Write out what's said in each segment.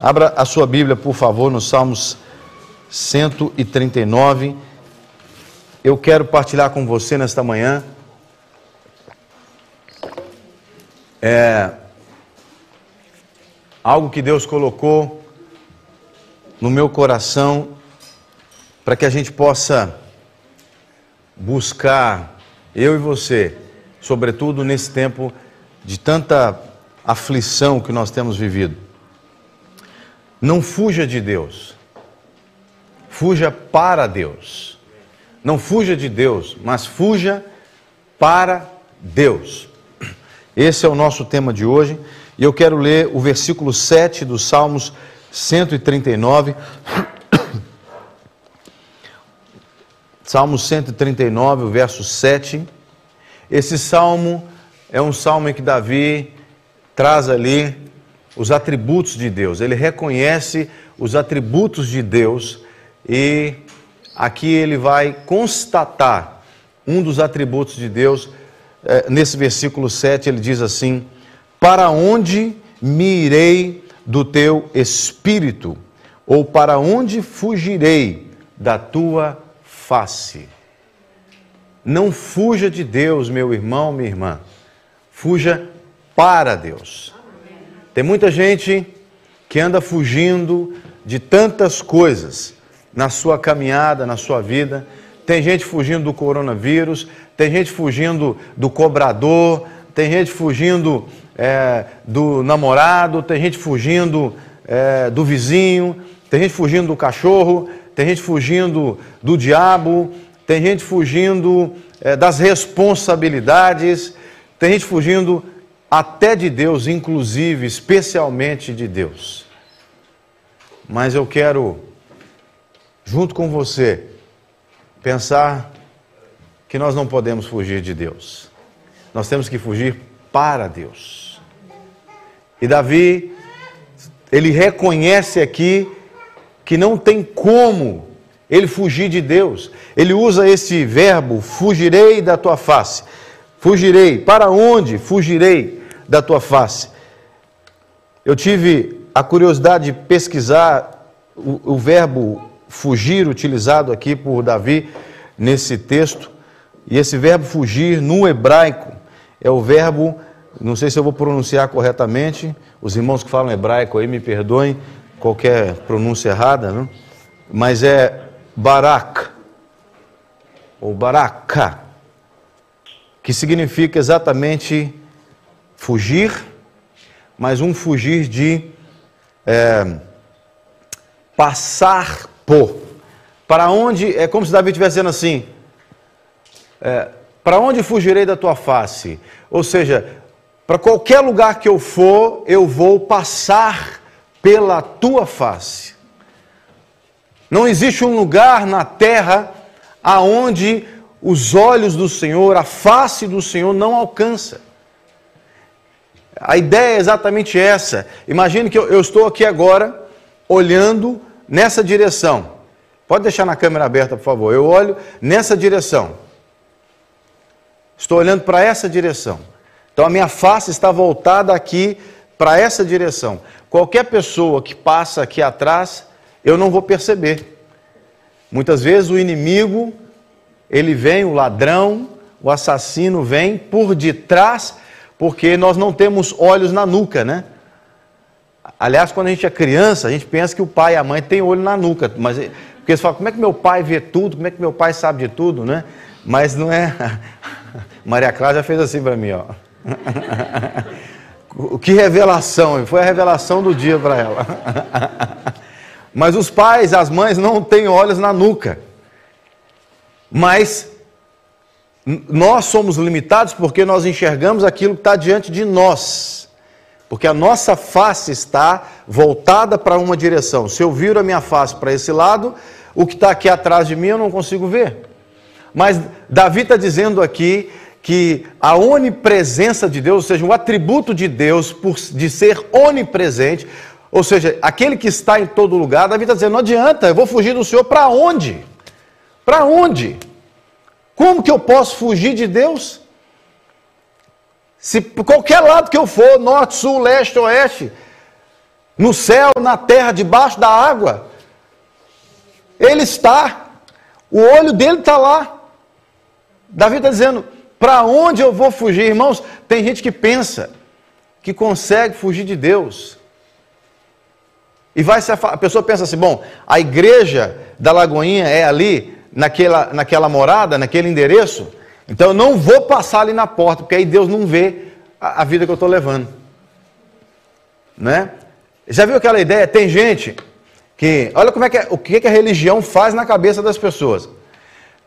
Abra a sua Bíblia, por favor, no Salmos 139. Eu quero partilhar com você nesta manhã é, algo que Deus colocou no meu coração para que a gente possa buscar, eu e você, sobretudo nesse tempo de tanta aflição que nós temos vivido. Não fuja de Deus. Fuja para Deus. Não fuja de Deus, mas fuja para Deus. Esse é o nosso tema de hoje. E eu quero ler o versículo 7 do Salmos 139. Salmo 139, o verso 7. Esse salmo é um salmo em que Davi traz ali os atributos de Deus, ele reconhece os atributos de Deus e aqui ele vai constatar um dos atributos de Deus. É, nesse versículo 7 ele diz assim: Para onde me irei do teu espírito? Ou para onde fugirei da tua face? Não fuja de Deus, meu irmão, minha irmã. Fuja para Deus. Tem muita gente que anda fugindo de tantas coisas na sua caminhada, na sua vida. Tem gente fugindo do coronavírus, tem gente fugindo do cobrador, tem gente fugindo é, do namorado, tem gente fugindo é, do vizinho, tem gente fugindo do cachorro, tem gente fugindo do diabo, tem gente fugindo é, das responsabilidades, tem gente fugindo até de Deus, inclusive, especialmente de Deus. Mas eu quero, junto com você, pensar que nós não podemos fugir de Deus. Nós temos que fugir para Deus. E Davi, ele reconhece aqui que não tem como ele fugir de Deus. Ele usa esse verbo, fugirei da tua face. Fugirei. Para onde fugirei? Da tua face. Eu tive a curiosidade de pesquisar o, o verbo fugir utilizado aqui por Davi nesse texto. E esse verbo fugir no hebraico é o verbo, não sei se eu vou pronunciar corretamente, os irmãos que falam hebraico aí me perdoem qualquer pronúncia errada, não? mas é barak, ou baraka, que significa exatamente fugir, mas um fugir de é, passar por. Para onde, é como se Davi estivesse dizendo assim: é, para onde fugirei da tua face? Ou seja, para qualquer lugar que eu for, eu vou passar pela tua face. Não existe um lugar na terra aonde os olhos do Senhor, a face do Senhor não alcança. A ideia é exatamente essa. Imagine que eu, eu estou aqui agora olhando nessa direção. Pode deixar na câmera aberta, por favor. Eu olho nessa direção. Estou olhando para essa direção. Então a minha face está voltada aqui para essa direção. Qualquer pessoa que passa aqui atrás, eu não vou perceber. Muitas vezes o inimigo, ele vem, o ladrão, o assassino vem por detrás porque nós não temos olhos na nuca, né? Aliás, quando a gente é criança, a gente pensa que o pai e a mãe têm olho na nuca, mas porque eles falam, como é que meu pai vê tudo, como é que meu pai sabe de tudo, né? Mas não é. Maria Clara já fez assim para mim, ó. que revelação, foi a revelação do dia para ela. Mas os pais, as mães não têm olhos na nuca. Mas nós somos limitados porque nós enxergamos aquilo que está diante de nós. Porque a nossa face está voltada para uma direção. Se eu viro a minha face para esse lado, o que está aqui atrás de mim eu não consigo ver. Mas Davi está dizendo aqui que a onipresença de Deus, ou seja, o atributo de Deus por, de ser onipresente, ou seja, aquele que está em todo lugar, Davi está dizendo: não adianta, eu vou fugir do Senhor para onde? Para onde? Como que eu posso fugir de Deus? Se por qualquer lado que eu for, norte, sul, leste, oeste, no céu, na terra, debaixo da água. Ele está, o olho dele está lá. Davi está dizendo: para onde eu vou fugir? Irmãos, tem gente que pensa que consegue fugir de Deus. E vai se a pessoa pensa assim: bom, a igreja da Lagoinha é ali, naquela, naquela morada, naquele endereço, então eu não vou passar ali na porta, porque aí Deus não vê a, a vida que eu estou levando. Né? Já viu aquela ideia? Tem gente que. Olha como é que é, o que, que a religião faz na cabeça das pessoas.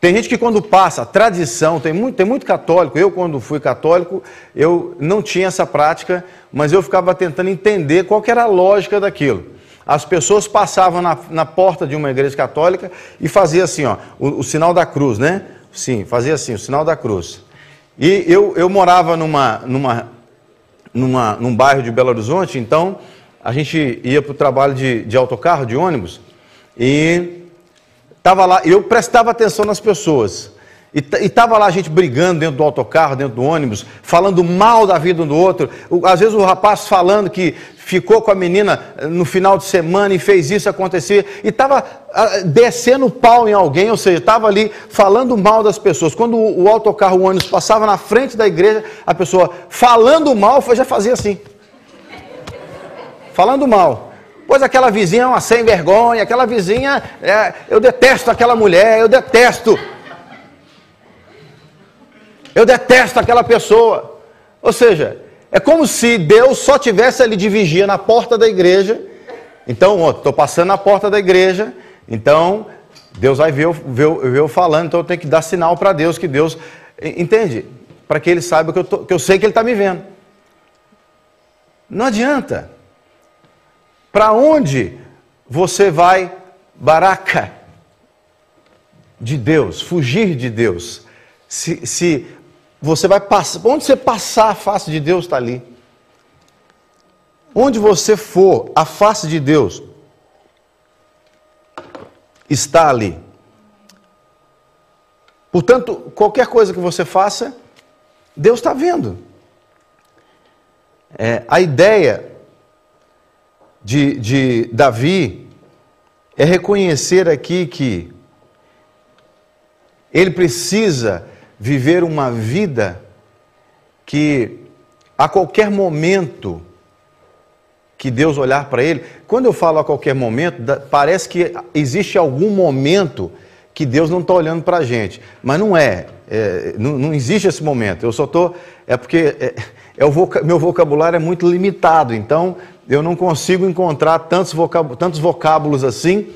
Tem gente que quando passa tradição, tem muito, tem muito católico, eu quando fui católico, eu não tinha essa prática, mas eu ficava tentando entender qual era a lógica daquilo. As pessoas passavam na, na porta de uma igreja católica e fazia assim, ó, o, o, sinal da cruz, né? Sim, fazia assim, o sinal da cruz. E eu, eu morava numa, numa, numa, num bairro de Belo Horizonte, então a gente ia para o trabalho de, de autocarro, de ônibus, e Estava lá, eu prestava atenção nas pessoas. E estava lá a gente brigando dentro do autocarro, dentro do ônibus, falando mal da vida um do outro. Às vezes o rapaz falando que ficou com a menina eh, no final de semana e fez isso acontecer. E estava ah, descendo pau em alguém, ou seja, estava ali falando mal das pessoas. Quando o, autocarro, o ônibus passava na frente da igreja, a pessoa falando mal, já fazia assim. Falando mal. Pois aquela vizinha é uma sem vergonha, aquela vizinha, é, eu detesto aquela mulher, eu detesto. Eu detesto aquela pessoa. Ou seja, é como se Deus só tivesse ali de vigia na porta da igreja. Então, estou passando na porta da igreja, então Deus vai ver, ver, ver eu falando, então eu tenho que dar sinal para Deus que Deus. Entende? Para que ele saiba que eu, tô, que eu sei que ele está me vendo. Não adianta. Para onde você vai, baraca, de Deus, fugir de Deus? Se, se você vai passar, onde você passar, a face de Deus está ali. Onde você for, a face de Deus está ali. Portanto, qualquer coisa que você faça, Deus está vendo. É, a ideia de, de Davi é reconhecer aqui que ele precisa viver uma vida que a qualquer momento que Deus olhar para ele, quando eu falo a qualquer momento, parece que existe algum momento que Deus não está olhando para a gente, mas não é, é não, não, existe esse momento. Eu só estou, é porque é, é o meu vocabulário é muito limitado, então eu não consigo encontrar tantos, vocábulos, tantos vocábulos assim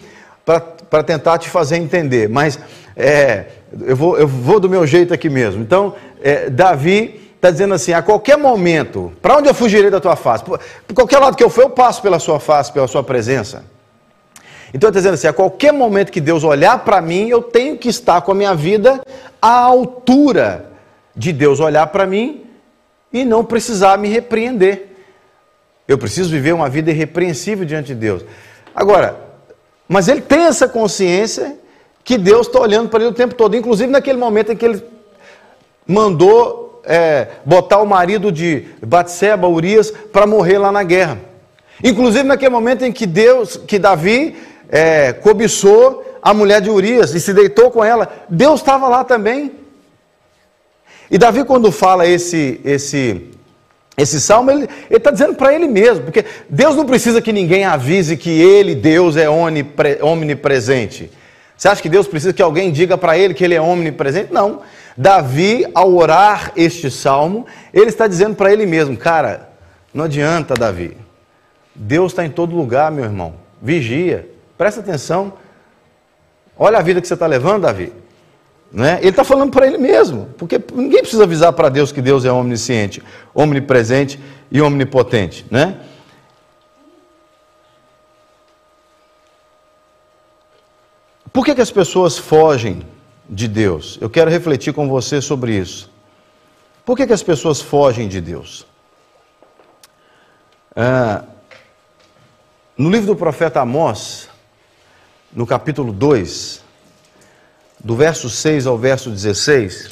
para tentar te fazer entender. Mas é, eu, vou, eu vou do meu jeito aqui mesmo. Então, é, Davi está dizendo assim: a qualquer momento, para onde eu fugirei da tua face? Por, por, qualquer lado que eu for, eu passo pela sua face, pela sua presença. Então, está dizendo assim: a qualquer momento que Deus olhar para mim, eu tenho que estar com a minha vida à altura de Deus olhar para mim e não precisar me repreender. Eu preciso viver uma vida irrepreensível diante de Deus. Agora, mas ele tem essa consciência que Deus está olhando para ele o tempo todo, inclusive naquele momento em que ele mandou é, botar o marido de Batseba, Urias, para morrer lá na guerra. Inclusive naquele momento em que Deus, que Davi é, cobiçou a mulher de Urias e se deitou com ela, Deus estava lá também. E Davi, quando fala esse, esse esse salmo ele está dizendo para ele mesmo, porque Deus não precisa que ninguém avise que ele, Deus, é omnipresente. Você acha que Deus precisa que alguém diga para ele que ele é omnipresente? Não. Davi, ao orar este salmo, ele está dizendo para ele mesmo: Cara, não adianta, Davi. Deus está em todo lugar, meu irmão. Vigia, presta atenção. Olha a vida que você está levando, Davi. Né? Ele está falando para ele mesmo, porque ninguém precisa avisar para Deus que Deus é omnisciente, omnipresente e omnipotente. Né? Por que, que as pessoas fogem de Deus? Eu quero refletir com você sobre isso. Por que, que as pessoas fogem de Deus? Ah, no livro do profeta Amós, no capítulo 2, do verso 6 ao verso 16,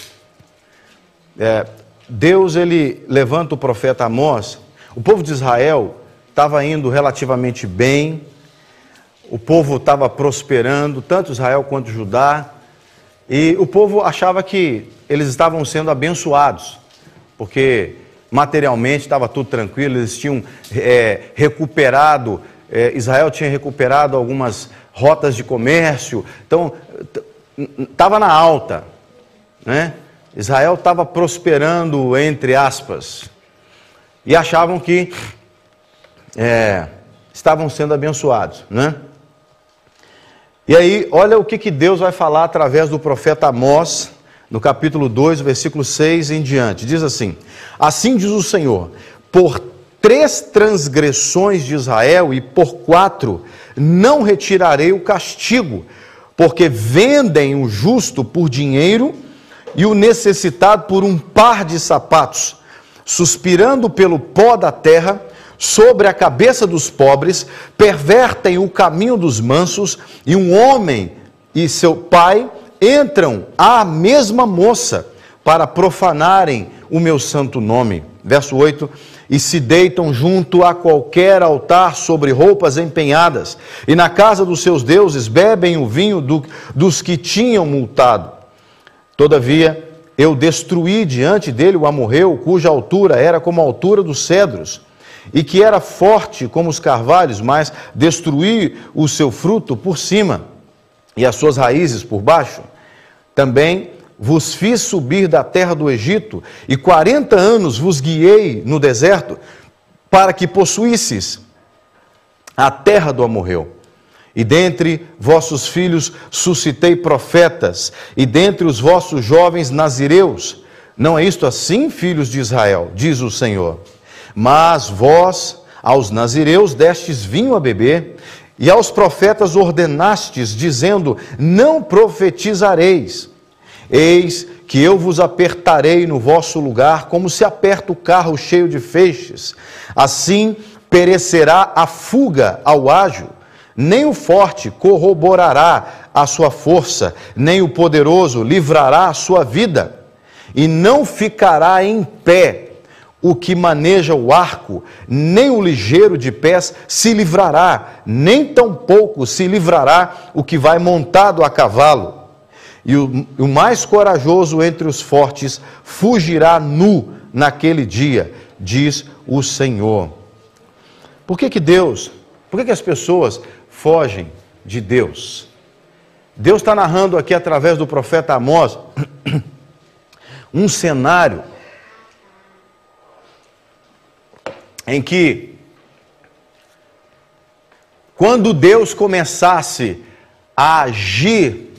é, Deus ele levanta o profeta Amós. O povo de Israel estava indo relativamente bem, o povo estava prosperando, tanto Israel quanto Judá, e o povo achava que eles estavam sendo abençoados, porque materialmente estava tudo tranquilo, eles tinham é, recuperado, é, Israel tinha recuperado algumas rotas de comércio, então estava na alta, né? Israel estava prosperando, entre aspas, e achavam que é, estavam sendo abençoados, né? E aí, olha o que, que Deus vai falar através do profeta Amós, no capítulo 2, versículo 6 em diante. Diz assim: Assim diz o Senhor: Por três transgressões de Israel e por quatro não retirarei o castigo, porque vendem o justo por dinheiro e o necessitado por um par de sapatos, suspirando pelo pó da terra sobre a cabeça dos pobres, pervertem o caminho dos mansos, e um homem e seu pai entram à mesma moça para profanarem o meu santo nome. Verso 8: E se deitam junto a qualquer altar sobre roupas empenhadas, e na casa dos seus deuses bebem o vinho do, dos que tinham multado. Todavia, eu destruí diante dele o amorreu, cuja altura era como a altura dos cedros, e que era forte como os carvalhos, mas destruí o seu fruto por cima e as suas raízes por baixo. Também vos fiz subir da terra do Egito, e quarenta anos vos guiei no deserto, para que possuísseis a terra do amorreu. E dentre vossos filhos suscitei profetas, e dentre os vossos jovens nazireus. Não é isto assim, filhos de Israel, diz o Senhor. Mas vós, aos nazireus, destes vinho a beber, e aos profetas ordenastes, dizendo: Não profetizareis. Eis que eu vos apertarei no vosso lugar, como se aperta o carro cheio de feixes. Assim perecerá a fuga ao ágil nem o forte corroborará a sua força, nem o poderoso livrará a sua vida, e não ficará em pé o que maneja o arco, nem o ligeiro de pés se livrará, nem tampouco se livrará o que vai montado a cavalo. E o, o mais corajoso entre os fortes fugirá nu naquele dia, diz o Senhor. Por que, que Deus, por que, que as pessoas fogem de Deus. Deus está narrando aqui através do profeta Amós um cenário em que, quando Deus começasse a agir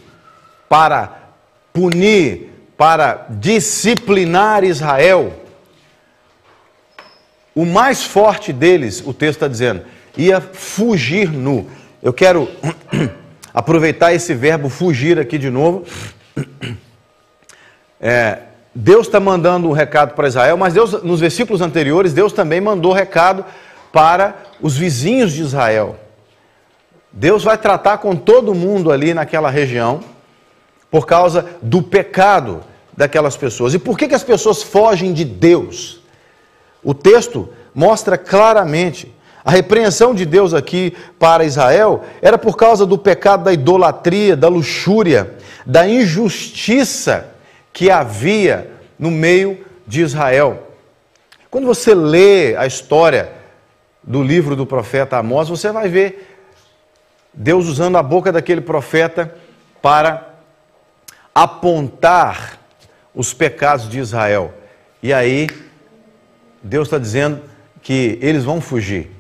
para punir, para disciplinar Israel, o mais forte deles, o texto está dizendo, ia fugir nu. Eu quero aproveitar esse verbo fugir aqui de novo. É, Deus está mandando um recado para Israel, mas Deus, nos versículos anteriores, Deus também mandou recado para os vizinhos de Israel. Deus vai tratar com todo mundo ali naquela região por causa do pecado daquelas pessoas. E por que, que as pessoas fogem de Deus? O texto mostra claramente a repreensão de Deus aqui para Israel era por causa do pecado da idolatria, da luxúria, da injustiça que havia no meio de Israel. Quando você lê a história do livro do profeta Amós, você vai ver Deus usando a boca daquele profeta para apontar os pecados de Israel. E aí, Deus está dizendo que eles vão fugir.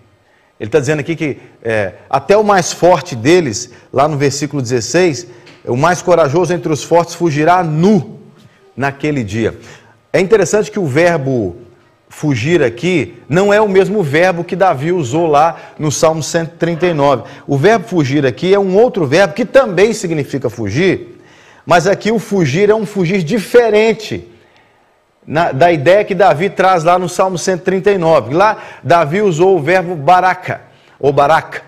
Ele está dizendo aqui que é, até o mais forte deles, lá no versículo 16, o mais corajoso entre os fortes fugirá nu naquele dia. É interessante que o verbo fugir aqui não é o mesmo verbo que Davi usou lá no Salmo 139. O verbo fugir aqui é um outro verbo que também significa fugir, mas aqui o fugir é um fugir diferente na, da ideia que Davi traz lá no Salmo 139. Lá, Davi usou o verbo baraca, ou baraca,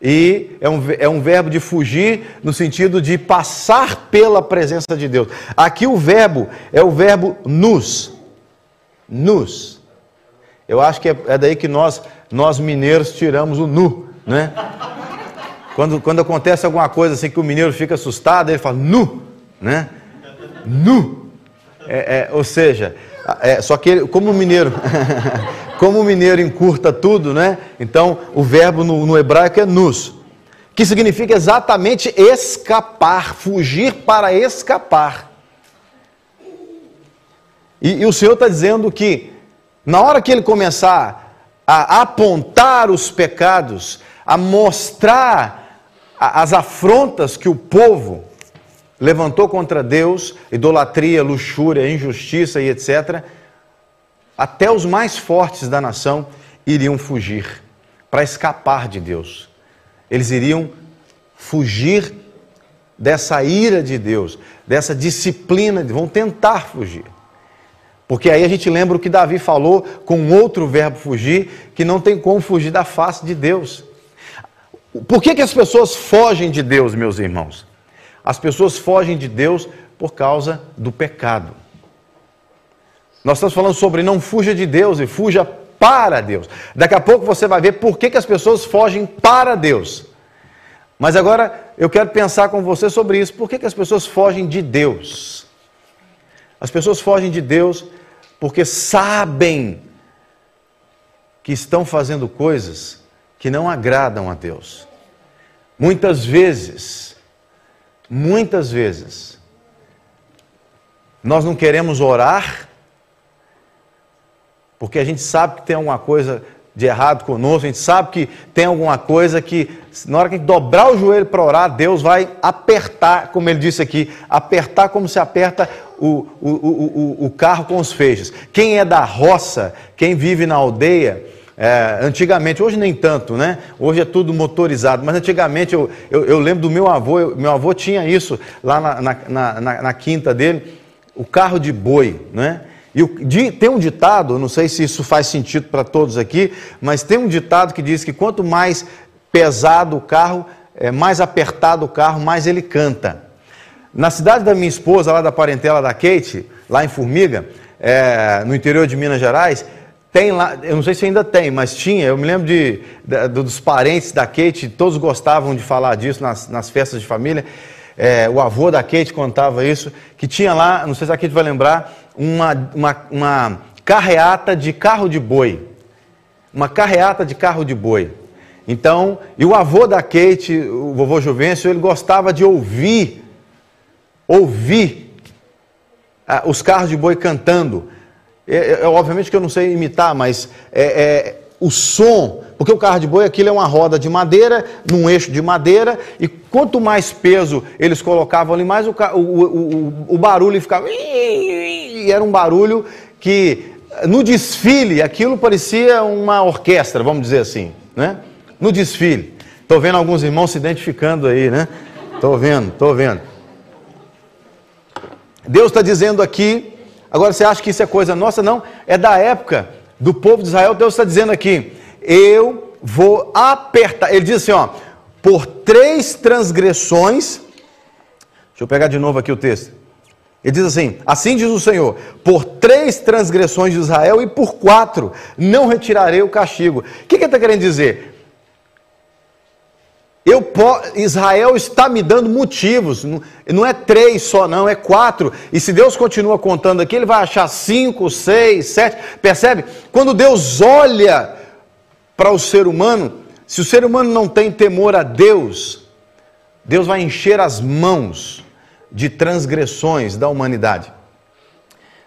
e é um, é um verbo de fugir no sentido de passar pela presença de Deus. Aqui o verbo é o verbo nus. Nus. Eu acho que é, é daí que nós, nós mineiros tiramos o nu, né? Quando, quando acontece alguma coisa assim que o mineiro fica assustado, ele fala nu, né? Nu. É, é, ou seja, é, só que ele, como o mineiro, como o mineiro encurta tudo, né? Então o verbo no, no hebraico é nus, que significa exatamente escapar, fugir para escapar. E, e o Senhor está dizendo que na hora que ele começar a apontar os pecados, a mostrar as afrontas que o povo levantou contra Deus, idolatria, luxúria, injustiça e etc., até os mais fortes da nação iriam fugir para escapar de Deus. Eles iriam fugir dessa ira de Deus, dessa disciplina, vão tentar fugir. Porque aí a gente lembra o que Davi falou com outro verbo fugir, que não tem como fugir da face de Deus. Por que, que as pessoas fogem de Deus, meus irmãos? As pessoas fogem de Deus por causa do pecado. Nós estamos falando sobre não fuja de Deus e fuja para Deus. Daqui a pouco você vai ver por que, que as pessoas fogem para Deus. Mas agora eu quero pensar com você sobre isso. Por que, que as pessoas fogem de Deus? As pessoas fogem de Deus porque sabem que estão fazendo coisas que não agradam a Deus. Muitas vezes, muitas vezes, nós não queremos orar porque a gente sabe que tem alguma coisa de errado conosco, a gente sabe que tem alguma coisa que, na hora que a gente dobrar o joelho para orar, Deus vai apertar, como ele disse aqui, apertar como se aperta o, o, o, o carro com os feixes. Quem é da roça, quem vive na aldeia, é, antigamente, hoje nem tanto, né? Hoje é tudo motorizado, mas antigamente eu, eu, eu lembro do meu avô, eu, meu avô tinha isso lá na, na, na, na, quinta dele, o carro de boi, né? E o, de, tem um ditado, não sei se isso faz sentido para todos aqui, mas tem um ditado que diz que quanto mais pesado o carro, é, mais apertado o carro, mais ele canta. Na cidade da minha esposa, lá da parentela da Kate, lá em Formiga, é, no interior de Minas Gerais, tem lá, eu não sei se ainda tem, mas tinha, eu me lembro de, de dos parentes da Kate, todos gostavam de falar disso nas, nas festas de família. É, o avô da Kate contava isso, que tinha lá, não sei se a Kate vai lembrar, uma, uma, uma carreata de carro de boi. Uma carreata de carro de boi. Então, e o avô da Kate, o vovô Juvencio, ele gostava de ouvir ouvir ah, os carros de boi cantando. É, é, é, obviamente que eu não sei imitar, mas é, é, o som, porque o carro de boi aquilo é uma roda de madeira, num eixo de madeira, e quanto mais peso eles colocavam ali, mais o, o, o, o barulho ficava. E era um barulho que no desfile aquilo parecia uma orquestra, vamos dizer assim, né? No desfile. Estou vendo alguns irmãos se identificando aí, né? Estou vendo, estou vendo. Deus está dizendo aqui, agora você acha que isso é coisa nossa? Não, é da época do povo de Israel. Deus está dizendo aqui: eu vou apertar. Ele diz assim: ó, por três transgressões. Deixa eu pegar de novo aqui o texto. Ele diz assim: Assim diz o Senhor: por três transgressões de Israel e por quatro não retirarei o castigo. O que, que ele está querendo dizer? Eu, Israel está me dando motivos, não é três só, não, é quatro. E se Deus continua contando aqui, ele vai achar cinco, seis, sete. Percebe? Quando Deus olha para o ser humano, se o ser humano não tem temor a Deus, Deus vai encher as mãos de transgressões da humanidade.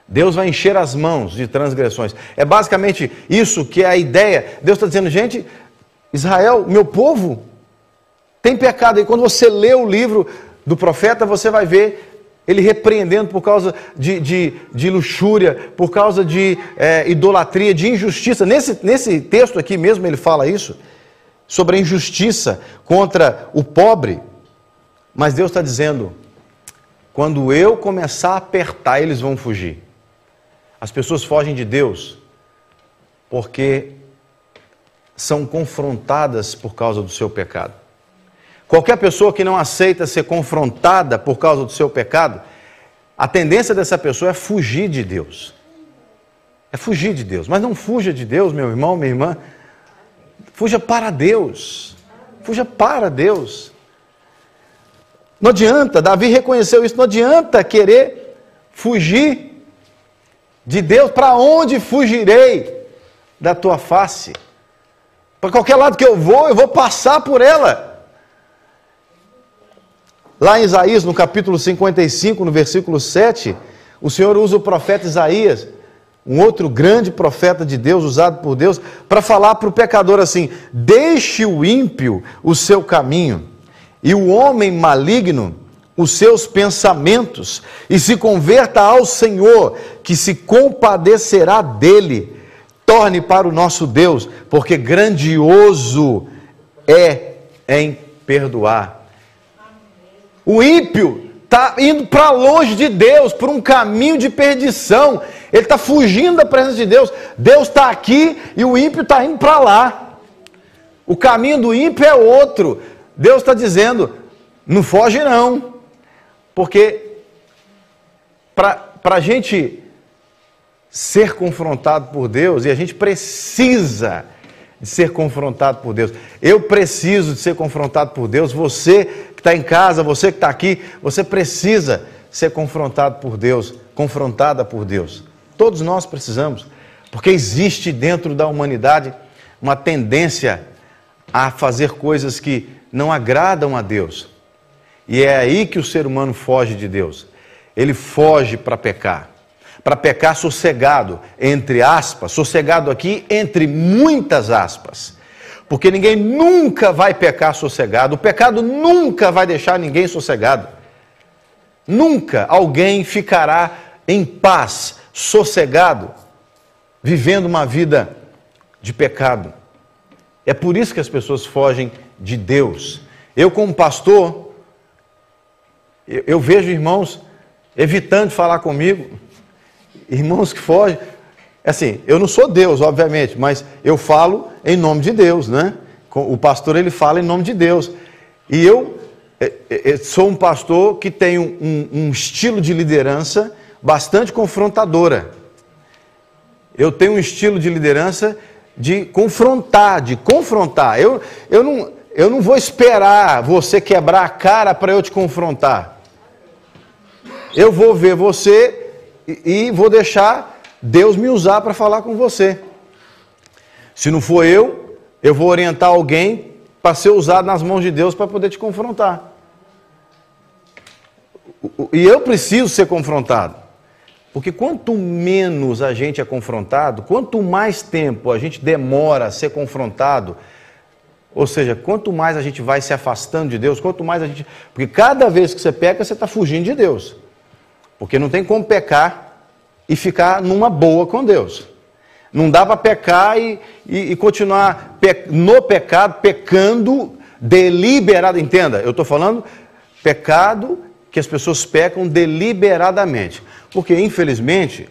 Deus vai encher as mãos de transgressões. É basicamente isso que é a ideia. Deus está dizendo, gente, Israel, meu povo, tem pecado. E quando você lê o livro do profeta, você vai ver ele repreendendo por causa de, de, de luxúria, por causa de é, idolatria, de injustiça. Nesse, nesse texto aqui mesmo ele fala isso, sobre a injustiça contra o pobre. Mas Deus está dizendo: quando eu começar a apertar, eles vão fugir. As pessoas fogem de Deus porque são confrontadas por causa do seu pecado. Qualquer pessoa que não aceita ser confrontada por causa do seu pecado, a tendência dessa pessoa é fugir de Deus. É fugir de Deus. Mas não fuja de Deus, meu irmão, minha irmã. Fuja para Deus. Fuja para Deus. Não adianta, Davi reconheceu isso, não adianta querer fugir de Deus. Para onde fugirei da tua face? Para qualquer lado que eu vou, eu vou passar por ela. Lá em Isaías, no capítulo 55, no versículo 7, o Senhor usa o profeta Isaías, um outro grande profeta de Deus, usado por Deus, para falar para o pecador assim: deixe o ímpio o seu caminho, e o homem maligno os seus pensamentos, e se converta ao Senhor, que se compadecerá dele. Torne para o nosso Deus, porque grandioso é em perdoar. O ímpio está indo para longe de Deus, por um caminho de perdição. Ele está fugindo da presença de Deus. Deus está aqui e o ímpio está indo para lá. O caminho do ímpio é outro. Deus está dizendo: não foge não, porque para a gente ser confrontado por Deus, e a gente precisa de ser confrontado por Deus. Eu preciso de ser confrontado por Deus. Você que está em casa, você que está aqui, você precisa ser confrontado por Deus, confrontada por Deus. Todos nós precisamos, porque existe dentro da humanidade uma tendência a fazer coisas que não agradam a Deus. E é aí que o ser humano foge de Deus. Ele foge para pecar para pecar sossegado, entre aspas, sossegado aqui entre muitas aspas. Porque ninguém nunca vai pecar sossegado, o pecado nunca vai deixar ninguém sossegado. Nunca alguém ficará em paz, sossegado, vivendo uma vida de pecado. É por isso que as pessoas fogem de Deus. Eu, como pastor, eu, vejo irmãos evitando falar comigo, irmãos que fogem. Assim, eu não sou Deus, obviamente, mas eu falo em nome de Deus, né? O pastor ele fala em nome de Deus. E eu é, é, é, sou um pastor que tem um, um estilo de liderança bastante confrontadora. Eu tenho um estilo de liderança de confrontar, de confrontar. Eu, eu, não, eu não vou esperar você quebrar a cara para eu te confrontar. Eu vou ver você e, vou deixar Deus me usar para falar com você. Se não for eu, eu vou orientar alguém para ser usado nas mãos de Deus para poder te confrontar. E eu preciso ser confrontado. Porque quanto menos a gente é confrontado, quanto mais tempo a gente demora a ser confrontado, ou seja, quanto mais a gente vai se afastando de Deus, quanto mais a gente. Porque cada vez que você peca, você está fugindo de Deus. Porque não tem como pecar e ficar numa boa com Deus. Não dá para pecar e, e, e continuar pe no pecado, pecando deliberado. Entenda, eu estou falando pecado que as pessoas pecam deliberadamente. Porque, infelizmente,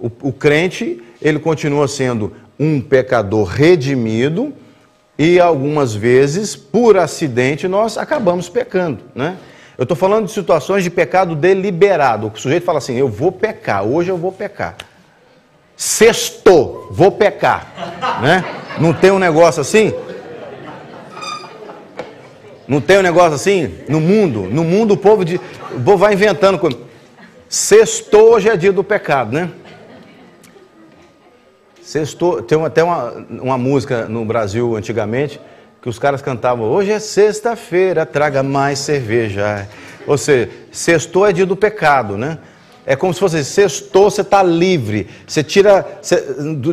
o, o crente, ele continua sendo um pecador redimido e algumas vezes, por acidente, nós acabamos pecando, né? Eu estou falando de situações de pecado deliberado. O sujeito fala assim: eu vou pecar, hoje eu vou pecar. Sextou, vou pecar. Né? Não tem um negócio assim? Não tem um negócio assim? No mundo, no mundo o povo, de, o povo vai inventando. Sextou, hoje é dia do pecado, né? Sextou, tem até uma, uma música no Brasil antigamente que os caras cantavam, hoje é sexta-feira, traga mais cerveja. Ou seja, sextou é dia do pecado, né? É como se fosse sextou, você está livre. Você tira,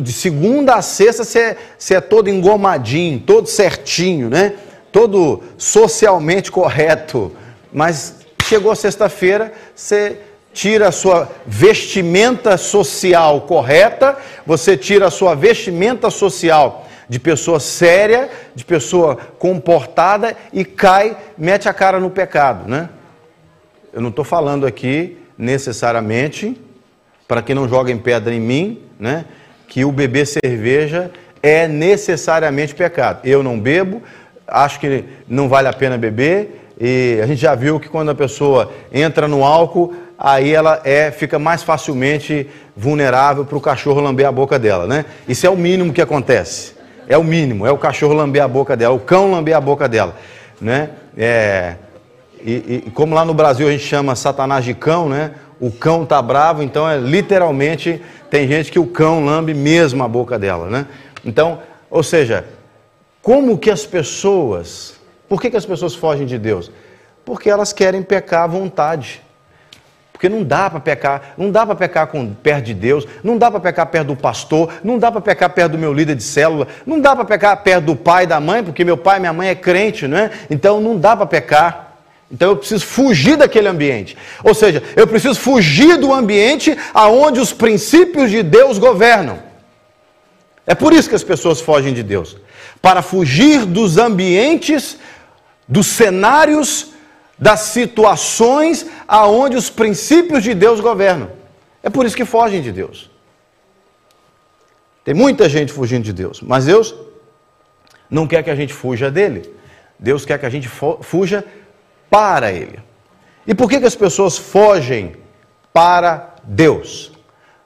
de segunda a sexta, você, você é todo engomadinho, todo certinho, né? Todo socialmente correto. Mas chegou sexta-feira, você tira a sua vestimenta social correta, você tira a sua vestimenta social de pessoa séria, de pessoa comportada e cai, mete a cara no pecado, né? Eu não estou falando aqui necessariamente, para que não joguem pedra em mim, né? Que o beber cerveja é necessariamente pecado. Eu não bebo, acho que não vale a pena beber, e a gente já viu que quando a pessoa entra no álcool, aí ela é, fica mais facilmente vulnerável para o cachorro lamber a boca dela, né? Isso é o mínimo que acontece. É o mínimo, é o cachorro lamber a boca dela, o cão lamber a boca dela, né? É, e, e, como lá no Brasil a gente chama Satanás de cão, né? O cão tá bravo, então é literalmente tem gente que o cão lambe mesmo a boca dela, né? Então, ou seja, como que as pessoas, por que, que as pessoas fogem de Deus? Porque elas querem pecar à vontade. Porque não dá para pecar, não dá para pecar com, perto de Deus, não dá para pecar perto do pastor, não dá para pecar perto do meu líder de célula, não dá para pecar perto do pai e da mãe, porque meu pai e minha mãe é crente, não é? Então não dá para pecar. Então eu preciso fugir daquele ambiente. Ou seja, eu preciso fugir do ambiente aonde os princípios de Deus governam. É por isso que as pessoas fogem de Deus. Para fugir dos ambientes, dos cenários das situações aonde os princípios de Deus governam. É por isso que fogem de Deus. Tem muita gente fugindo de Deus, mas Deus não quer que a gente fuja dele. Deus quer que a gente fuja para ele. E por que, que as pessoas fogem para Deus?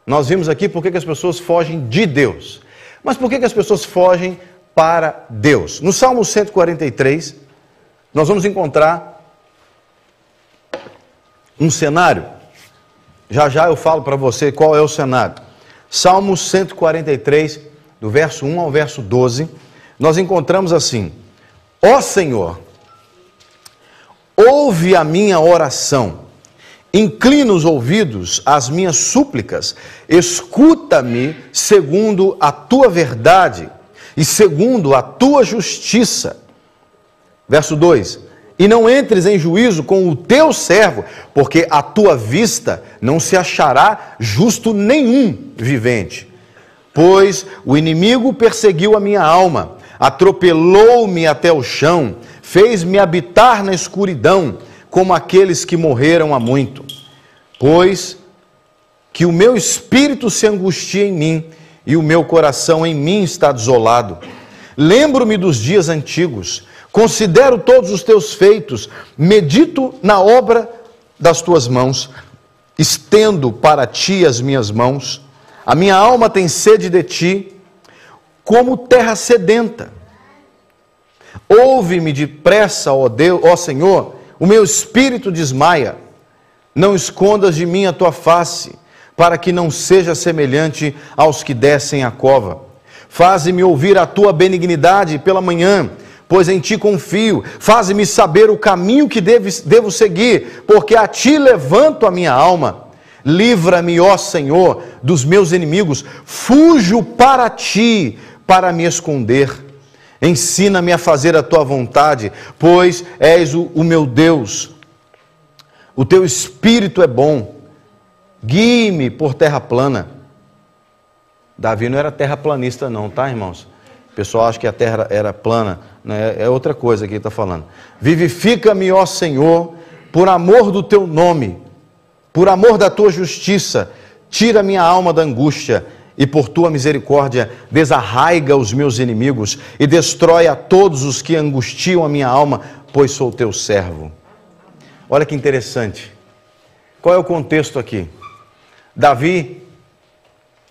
Nós vimos aqui por que, que as pessoas fogem de Deus. Mas por que, que as pessoas fogem para Deus? No Salmo 143, nós vamos encontrar um cenário. Já já eu falo para você qual é o cenário. Salmo 143, do verso 1 ao verso 12, nós encontramos assim: Ó Senhor, ouve a minha oração, inclina os ouvidos às minhas súplicas, escuta-me segundo a tua verdade e segundo a tua justiça. Verso 2: e não entres em juízo com o teu servo, porque a tua vista não se achará justo nenhum vivente. Pois o inimigo perseguiu a minha alma, atropelou-me até o chão, fez-me habitar na escuridão, como aqueles que morreram há muito. Pois que o meu espírito se angustia em mim, e o meu coração em mim está desolado. Lembro-me dos dias antigos Considero todos os teus feitos, medito na obra das tuas mãos, estendo para ti as minhas mãos. A minha alma tem sede de ti, como terra sedenta. Ouve-me depressa, ó Deus, ó Senhor, o meu espírito desmaia. Não escondas de mim a tua face, para que não seja semelhante aos que descem a cova. Faze-me ouvir a tua benignidade pela manhã pois em ti confio. Faze-me saber o caminho que devo, seguir, porque a ti levanto a minha alma. Livra-me, ó Senhor, dos meus inimigos. Fujo para ti, para me esconder. Ensina-me a fazer a tua vontade, pois és o, o meu Deus. O teu espírito é bom. Guie-me por terra plana. Davi não era terraplanista, não, tá, irmãos? O pessoal acha que a terra era plana. Né? É outra coisa que ele está falando. Vivifica-me, ó Senhor, por amor do teu nome, por amor da tua justiça, tira minha alma da angústia e por tua misericórdia desarraiga os meus inimigos e destrói a todos os que angustiam a minha alma, pois sou teu servo. Olha que interessante. Qual é o contexto aqui? Davi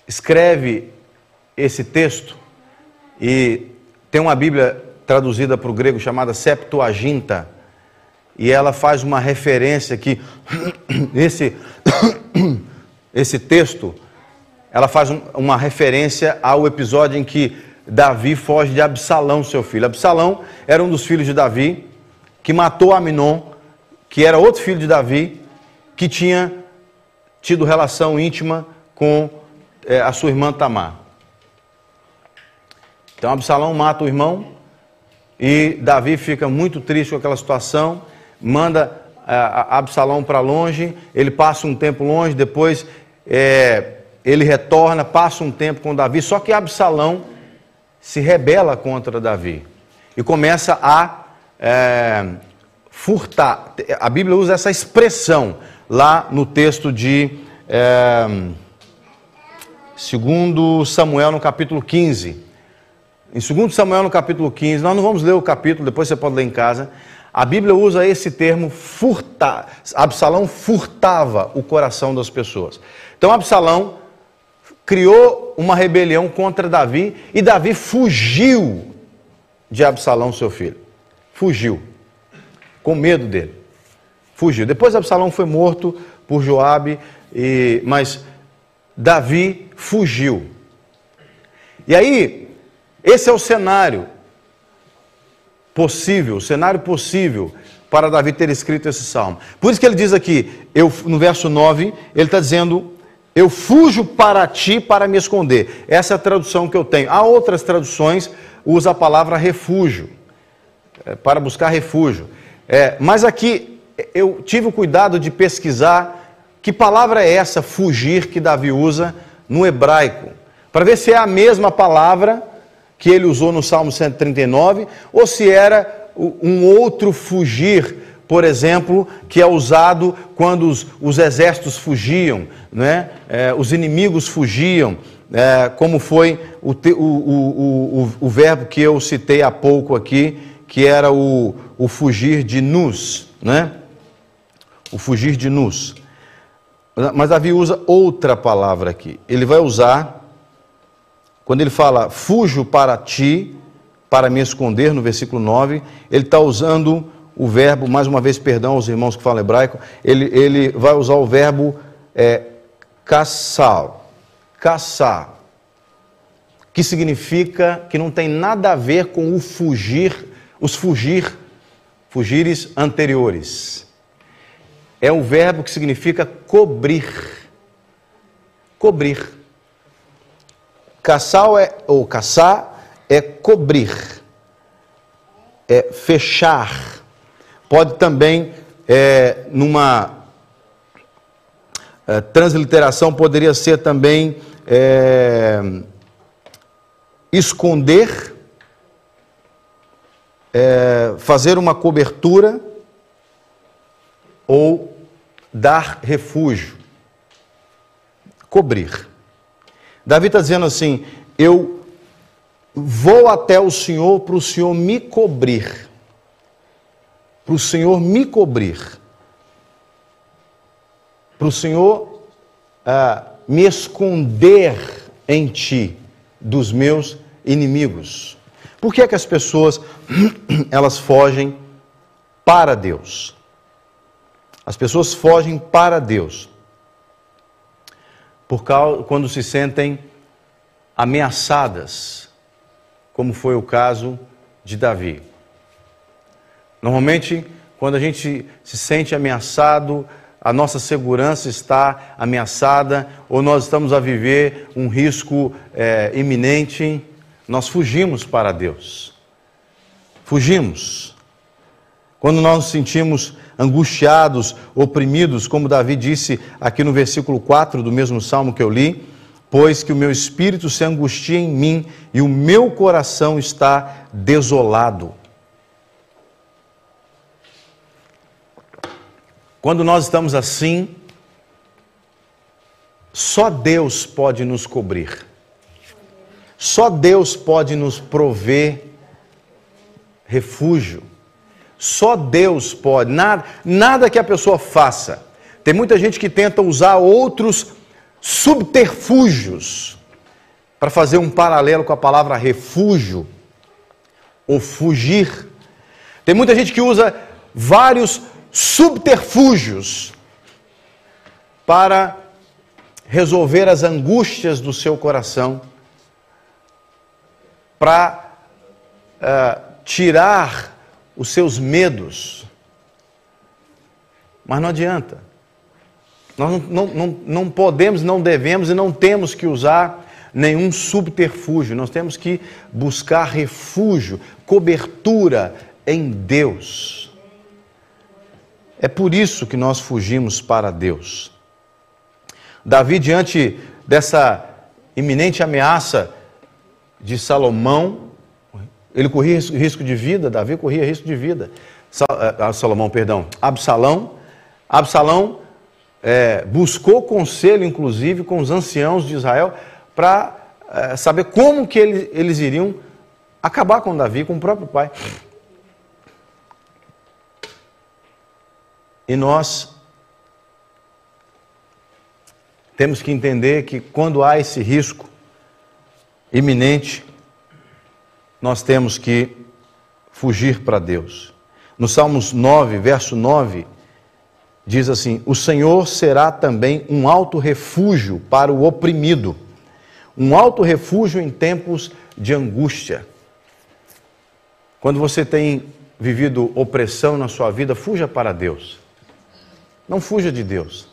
escreve esse texto e tem uma Bíblia traduzida para o grego chamada Septuaginta, e ela faz uma referência que esse, esse texto, ela faz uma referência ao episódio em que Davi foge de Absalão, seu filho. Absalão era um dos filhos de Davi, que matou Aminon, que era outro filho de Davi, que tinha tido relação íntima com é, a sua irmã Tamar. Então Absalão mata o irmão e Davi fica muito triste com aquela situação, manda é, Absalão para longe, ele passa um tempo longe, depois é, ele retorna, passa um tempo com Davi, só que Absalão se rebela contra Davi e começa a é, furtar. A Bíblia usa essa expressão lá no texto de é, segundo Samuel no capítulo 15. Em 2 Samuel, no capítulo 15, nós não vamos ler o capítulo, depois você pode ler em casa. A Bíblia usa esse termo furtar. Absalão furtava o coração das pessoas. Então Absalão criou uma rebelião contra Davi e Davi fugiu de Absalão, seu filho. Fugiu. Com medo dele. Fugiu. Depois Absalão foi morto por Joabe, e, mas Davi fugiu. E aí, esse é o cenário possível, o cenário possível para Davi ter escrito esse salmo. Por isso que ele diz aqui, eu, no verso 9, ele está dizendo: Eu fujo para ti para me esconder. Essa é a tradução que eu tenho. Há outras traduções, usa a palavra refúgio, é, para buscar refúgio. É, mas aqui eu tive o cuidado de pesquisar que palavra é essa, fugir, que Davi usa no hebraico, para ver se é a mesma palavra que ele usou no Salmo 139, ou se era um outro fugir, por exemplo, que é usado quando os, os exércitos fugiam, né? É, os inimigos fugiam, é, como foi o, o, o, o, verbo que eu citei há pouco aqui, que era o, o fugir de nus, né? o fugir de nus. Mas Davi usa outra palavra aqui. Ele vai usar quando ele fala fujo para ti, para me esconder, no versículo 9, ele está usando o verbo, mais uma vez, perdão aos irmãos que falam hebraico, ele, ele vai usar o verbo é, caçar, caçar, que significa que não tem nada a ver com o fugir, os fugir, fugires anteriores. É o verbo que significa cobrir. Cobrir. Caçar é, ou caçar é cobrir, é fechar. Pode também, é, numa é, transliteração, poderia ser também é, esconder, é, fazer uma cobertura ou dar refúgio. Cobrir. Davi está dizendo assim: Eu vou até o Senhor para o Senhor me cobrir. Para o Senhor me cobrir. Para o Senhor ah, me esconder em ti dos meus inimigos. Por que é que as pessoas elas fogem para Deus? As pessoas fogem para Deus por causa, quando se sentem ameaçadas, como foi o caso de Davi. Normalmente, quando a gente se sente ameaçado, a nossa segurança está ameaçada ou nós estamos a viver um risco é, iminente, nós fugimos para Deus. Fugimos. Quando nós nos sentimos angustiados, oprimidos, como Davi disse aqui no versículo 4 do mesmo salmo que eu li, pois que o meu espírito se angustia em mim e o meu coração está desolado. Quando nós estamos assim, só Deus pode nos cobrir. Só Deus pode nos prover refúgio. Só Deus pode, nada, nada que a pessoa faça. Tem muita gente que tenta usar outros subterfúgios para fazer um paralelo com a palavra refúgio ou fugir. Tem muita gente que usa vários subterfúgios para resolver as angústias do seu coração, para uh, tirar os seus medos. Mas não adianta. Nós não, não, não, não podemos, não devemos e não temos que usar nenhum subterfúgio. Nós temos que buscar refúgio, cobertura em Deus. É por isso que nós fugimos para Deus. Davi, diante dessa iminente ameaça de Salomão, ele corria risco de vida, Davi corria risco de vida. Eh, ah, Salomão, perdão, Absalão. Absalão é, buscou conselho, inclusive, com os anciãos de Israel, para é, saber como que eles iriam acabar com Davi, com o próprio pai. E nós temos que entender que quando há esse risco iminente, nós temos que fugir para Deus. No Salmos 9, verso 9, diz assim: O Senhor será também um alto refúgio para o oprimido, um alto refúgio em tempos de angústia. Quando você tem vivido opressão na sua vida, fuja para Deus. Não fuja de Deus.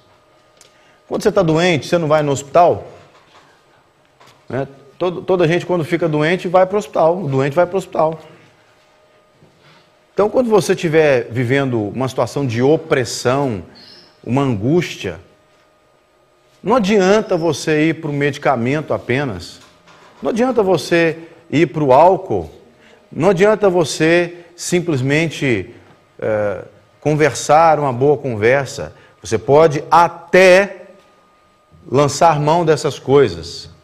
Quando você está doente, você não vai no hospital? Né? Todo, toda gente, quando fica doente, vai para o hospital. O doente vai para o hospital. Então, quando você estiver vivendo uma situação de opressão, uma angústia, não adianta você ir para o medicamento apenas, não adianta você ir para o álcool, não adianta você simplesmente é, conversar uma boa conversa. Você pode até lançar mão dessas coisas.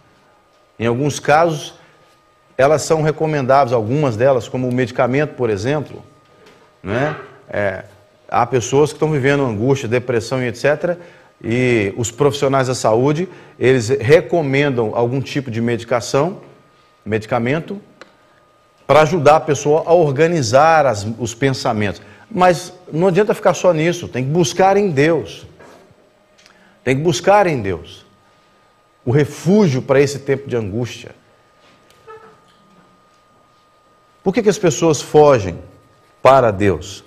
Em alguns casos, elas são recomendáveis, algumas delas, como o medicamento, por exemplo né? É, há pessoas que estão vivendo angústia, depressão e etc. E os profissionais da saúde, eles recomendam algum tipo de medicação, medicamento, para ajudar a pessoa a organizar as, os pensamentos. Mas não adianta ficar só nisso, tem que buscar em Deus. Tem que buscar em Deus o refúgio para esse tempo de angústia. Por que, que as pessoas fogem? para Deus.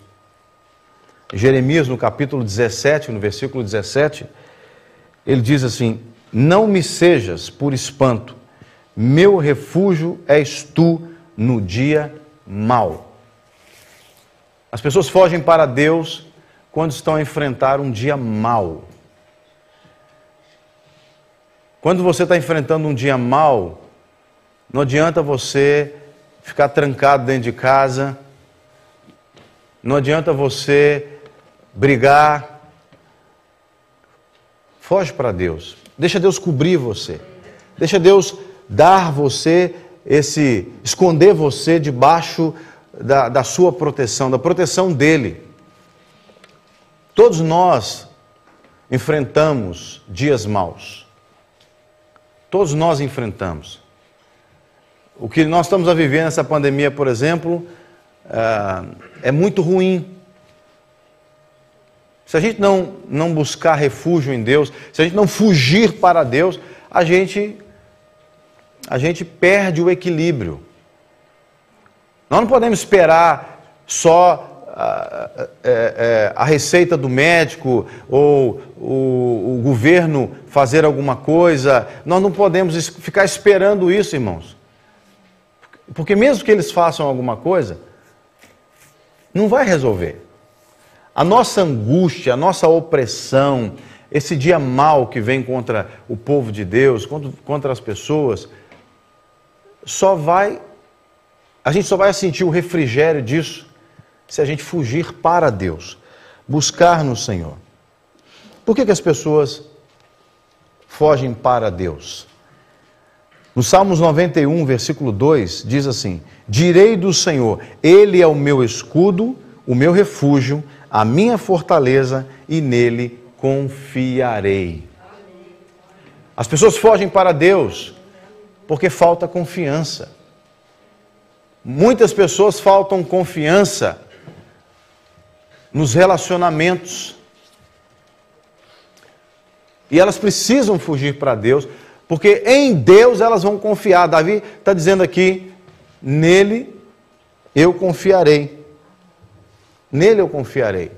Jeremias, no capítulo 17, no versículo 17, ele diz assim: Não me sejas por espanto, meu refúgio és tu no dia mau. As pessoas fogem para Deus quando estão a enfrentar um dia mau. Quando você está enfrentando um dia mau, não adianta você ficar trancado dentro de casa não adianta você brigar. Foge para Deus. Deixa Deus cobrir você. Deixa Deus dar você esse, esconder você debaixo da, da sua proteção, da proteção dele. Todos nós enfrentamos dias maus. Todos nós enfrentamos. O que nós estamos a viver nessa pandemia, por exemplo, ah, é muito ruim. Se a gente não, não buscar refúgio em Deus, se a gente não fugir para Deus, a gente, a gente perde o equilíbrio. Nós não podemos esperar só a, é, é, a, receita do médico ou o, o governo fazer alguma coisa. Nós não podemos ficar esperando isso, irmãos. Porque mesmo que eles façam alguma coisa, não vai resolver. A nossa angústia, a nossa opressão, esse dia mal que vem contra o povo de Deus, contra as pessoas, só vai, a gente só vai sentir o refrigério disso se a gente fugir para Deus, buscar no Senhor. Por que, que as pessoas fogem para Deus? No Salmos 91, versículo 2, diz assim: Direi do Senhor, Ele é o meu escudo, o meu refúgio, a minha fortaleza, e nele confiarei. As pessoas fogem para Deus porque falta confiança. Muitas pessoas faltam confiança nos relacionamentos. E elas precisam fugir para Deus porque em Deus elas vão confiar. Davi está dizendo aqui: nele eu confiarei. Nele eu confiarei.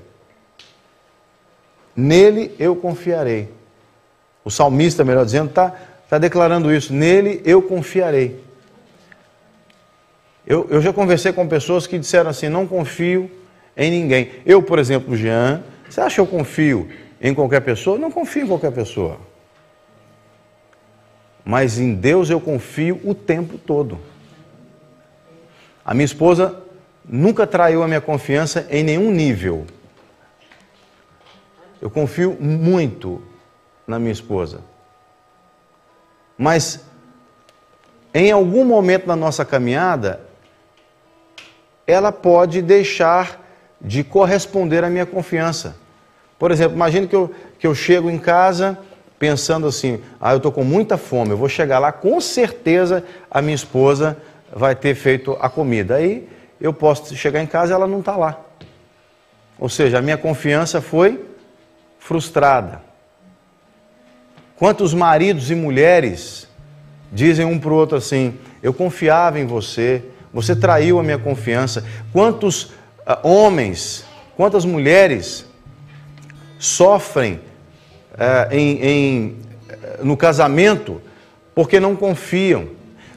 Nele eu confiarei. O salmista, melhor dizendo, está tá declarando isso: nele eu confiarei. Eu, eu já conversei com pessoas que disseram assim: não confio em ninguém. Eu, por exemplo, Jean, você acha que eu confio em qualquer pessoa? Não confio em qualquer pessoa mas em Deus eu confio o tempo todo. A minha esposa nunca traiu a minha confiança em nenhum nível. Eu confio muito na minha esposa. Mas em algum momento na nossa caminhada, ela pode deixar de corresponder à minha confiança. Por exemplo, imagine que eu, que eu chego em casa pensando assim: ah, eu estou com muita fome, eu vou chegar lá, com certeza a minha esposa vai ter feito a comida. Aí eu posso chegar em casa e ela não está lá. Ou seja, a minha confiança foi frustrada. Quantos maridos e mulheres dizem um para o outro assim: Eu confiava em você, você traiu a minha confiança. Quantos homens, quantas mulheres sofrem uh, em, em, uh, no casamento porque não confiam?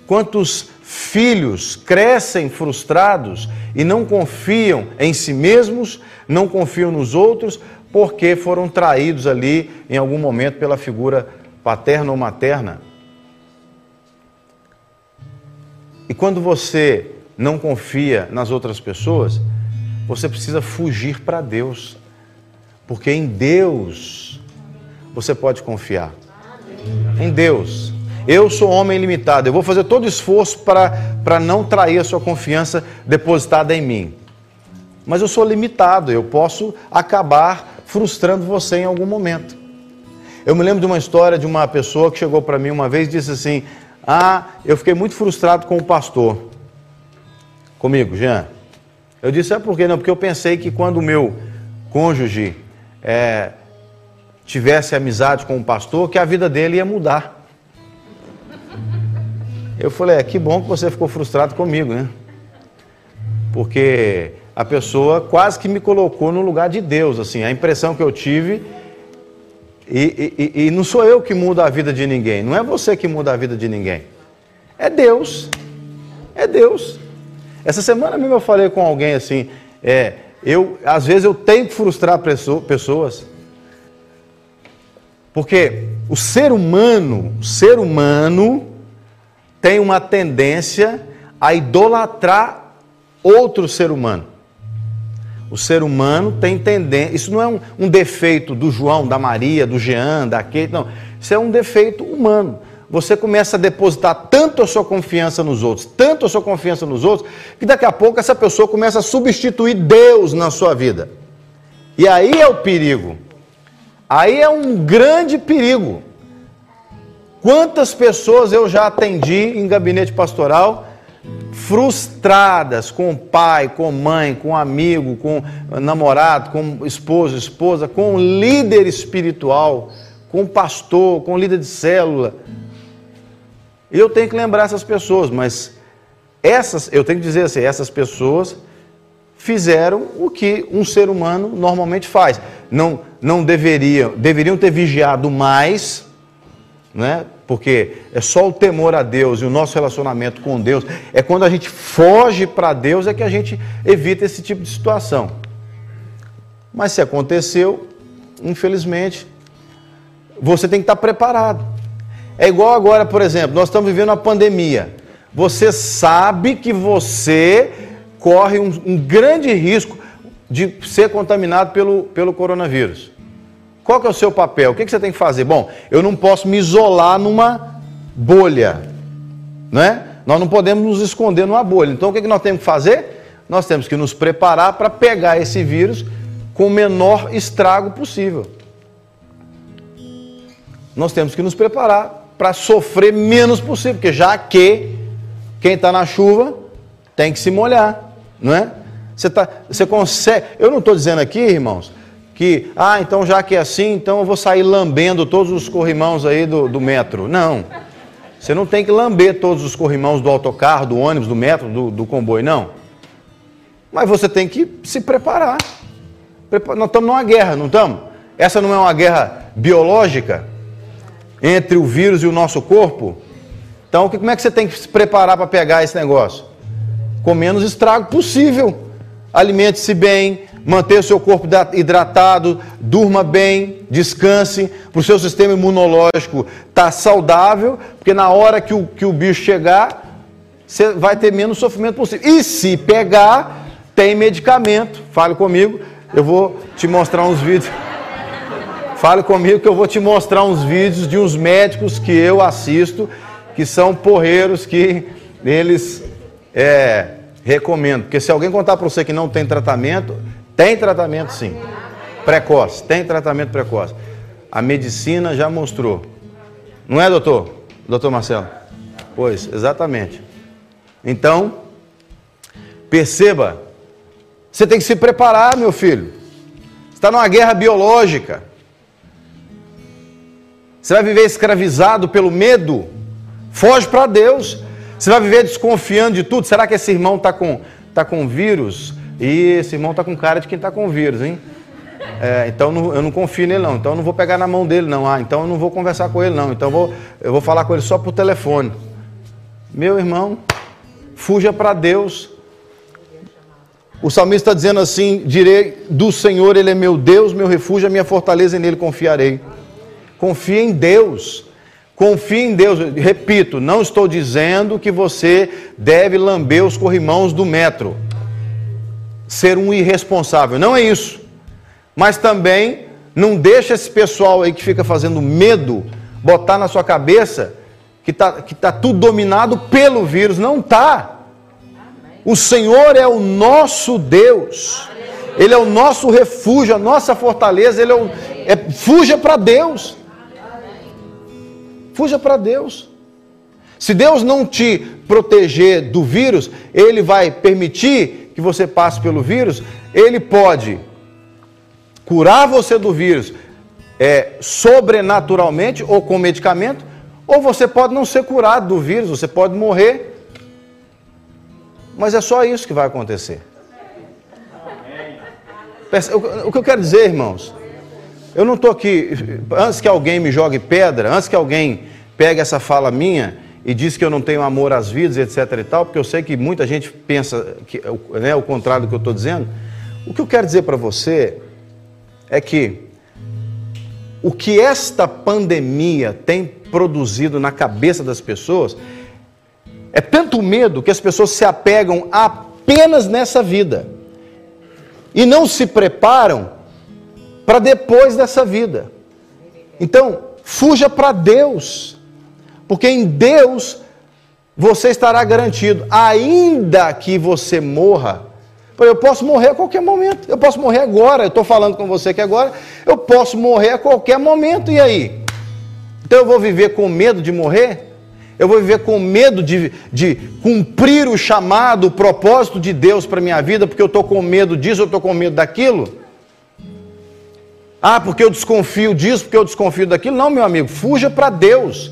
Quantos filhos crescem frustrados e não confiam em si mesmos, não confiam nos outros, porque foram traídos ali em algum momento pela figura paterna ou materna. E quando você não confia nas outras pessoas, você precisa fugir para Deus. Porque em Deus você pode confiar. Em Deus. Eu sou homem limitado, eu vou fazer todo esforço para não trair a sua confiança depositada em mim. Mas eu sou limitado, eu posso acabar frustrando você em algum momento. Eu me lembro de uma história de uma pessoa que chegou para mim uma vez e disse assim: Ah, eu fiquei muito frustrado com o pastor. Comigo, Jean. Eu disse: É por quê? Não, porque eu pensei que quando o meu cônjuge é, tivesse amizade com o pastor, que a vida dele ia mudar. Eu falei, é que bom que você ficou frustrado comigo, né? Porque a pessoa quase que me colocou no lugar de Deus, assim, a impressão que eu tive. E, e, e não sou eu que muda a vida de ninguém, não é você que muda a vida de ninguém. É Deus. É Deus. Essa semana mesmo eu falei com alguém assim, é, eu às vezes eu tenho que frustrar pessoas. Porque o ser humano, o ser humano, tem uma tendência a idolatrar outro ser humano. O ser humano tem tendência. Isso não é um, um, defeito do João, da Maria, do Jean, da Kate, não. Isso é um defeito humano. Você começa a depositar tanto a sua confiança nos outros, tanto a sua confiança nos outros, que daqui a pouco essa pessoa começa a substituir Deus na sua vida. E aí é o perigo. Aí é um grande perigo. Quantas pessoas eu já atendi em gabinete pastoral frustradas com o pai, com mãe, com amigo, com namorado, com esposo, esposa, com líder espiritual, com pastor, com líder de célula. Eu tenho que lembrar essas pessoas, mas essas, eu tenho que dizer assim, essas pessoas fizeram o que um ser humano normalmente faz. Não, não deveriam, deveriam ter vigiado mais, né? porque é só o temor a Deus e o nosso relacionamento com Deus, é quando a gente foge para Deus é que a gente evita esse tipo de situação. Mas se aconteceu, infelizmente, você tem que estar preparado. É igual agora, por exemplo, nós estamos vivendo uma pandemia. Você sabe que você corre um, um grande risco de ser contaminado pelo, pelo coronavírus. Qual que é o seu papel? O que, que você tem que fazer? Bom, eu não posso me isolar numa bolha, né? Nós não podemos nos esconder numa bolha. Então, o que, que nós temos que fazer? Nós temos que nos preparar para pegar esse vírus com o menor estrago possível. Nós temos que nos preparar para sofrer menos possível, porque já que quem está na chuva tem que se molhar, não é? Você, tá, você consegue. Eu não estou dizendo aqui, irmãos, que, ah, então já que é assim, então eu vou sair lambendo todos os corrimãos aí do, do metro. Não. Você não tem que lamber todos os corrimãos do autocarro, do ônibus, do metro, do, do comboio, não. Mas você tem que se preparar. Nós estamos numa guerra, não estamos? Essa não é uma guerra biológica entre o vírus e o nosso corpo? Então, como é que você tem que se preparar para pegar esse negócio? Com menos estrago possível. Alimente-se bem, manter o seu corpo hidratado, durma bem, descanse, para o seu sistema imunológico estar tá saudável, porque na hora que o, que o bicho chegar, você vai ter menos sofrimento possível. E se pegar, tem medicamento. Fale comigo, eu vou te mostrar uns vídeos. Fale comigo que eu vou te mostrar uns vídeos de uns médicos que eu assisto, que são porreiros, que eles é, recomendam. Porque se alguém contar para você que não tem tratamento, tem tratamento sim. Precoce, tem tratamento precoce. A medicina já mostrou. Não é, doutor? Doutor Marcelo? Pois, exatamente. Então, perceba, você tem que se preparar, meu filho. Está numa guerra biológica. Você vai viver escravizado pelo medo. Foge para Deus. Você vai viver desconfiando de tudo. Será que esse irmão está com, tá com vírus? E esse irmão está com cara de quem está com vírus, hein? É, então não, eu não confio nele não. Então eu não vou pegar na mão dele não. Ah, então eu não vou conversar com ele não. Então eu vou, eu vou falar com ele só por telefone. Meu irmão, fuja para Deus. O salmista está dizendo assim: direi do Senhor, Ele é meu Deus, meu refúgio, a minha fortaleza, e nele confiarei. Confie em Deus. Confie em Deus. Repito, não estou dizendo que você deve lamber os corrimãos do metro, ser um irresponsável. Não é isso. Mas também não deixa esse pessoal aí que fica fazendo medo botar na sua cabeça que está que tá tudo dominado pelo vírus. Não está. O Senhor é o nosso Deus. Ele é o nosso refúgio, a nossa fortaleza. Ele é, o, é fuja para Deus. Fuja para Deus. Se Deus não te proteger do vírus, Ele vai permitir que você passe pelo vírus. Ele pode curar você do vírus é, sobrenaturalmente ou com medicamento, ou você pode não ser curado do vírus, você pode morrer. Mas é só isso que vai acontecer. O que eu quero dizer, irmãos, eu não estou aqui, antes que alguém me jogue pedra, antes que alguém pegue essa fala minha e diz que eu não tenho amor às vidas, etc e tal, porque eu sei que muita gente pensa que, né, o contrário do que eu estou dizendo. O que eu quero dizer para você é que o que esta pandemia tem produzido na cabeça das pessoas é tanto medo que as pessoas se apegam apenas nessa vida e não se preparam para depois dessa vida. Então, fuja para Deus, porque em Deus você estará garantido, ainda que você morra. Eu posso morrer a qualquer momento, eu posso morrer agora, eu estou falando com você aqui agora, eu posso morrer a qualquer momento, e aí? Então eu vou viver com medo de morrer? Eu vou viver com medo de, de cumprir o chamado, o propósito de Deus para minha vida, porque eu estou com medo disso, eu estou com medo daquilo? Ah, porque eu desconfio disso, porque eu desconfio daquilo. Não, meu amigo, fuja para Deus.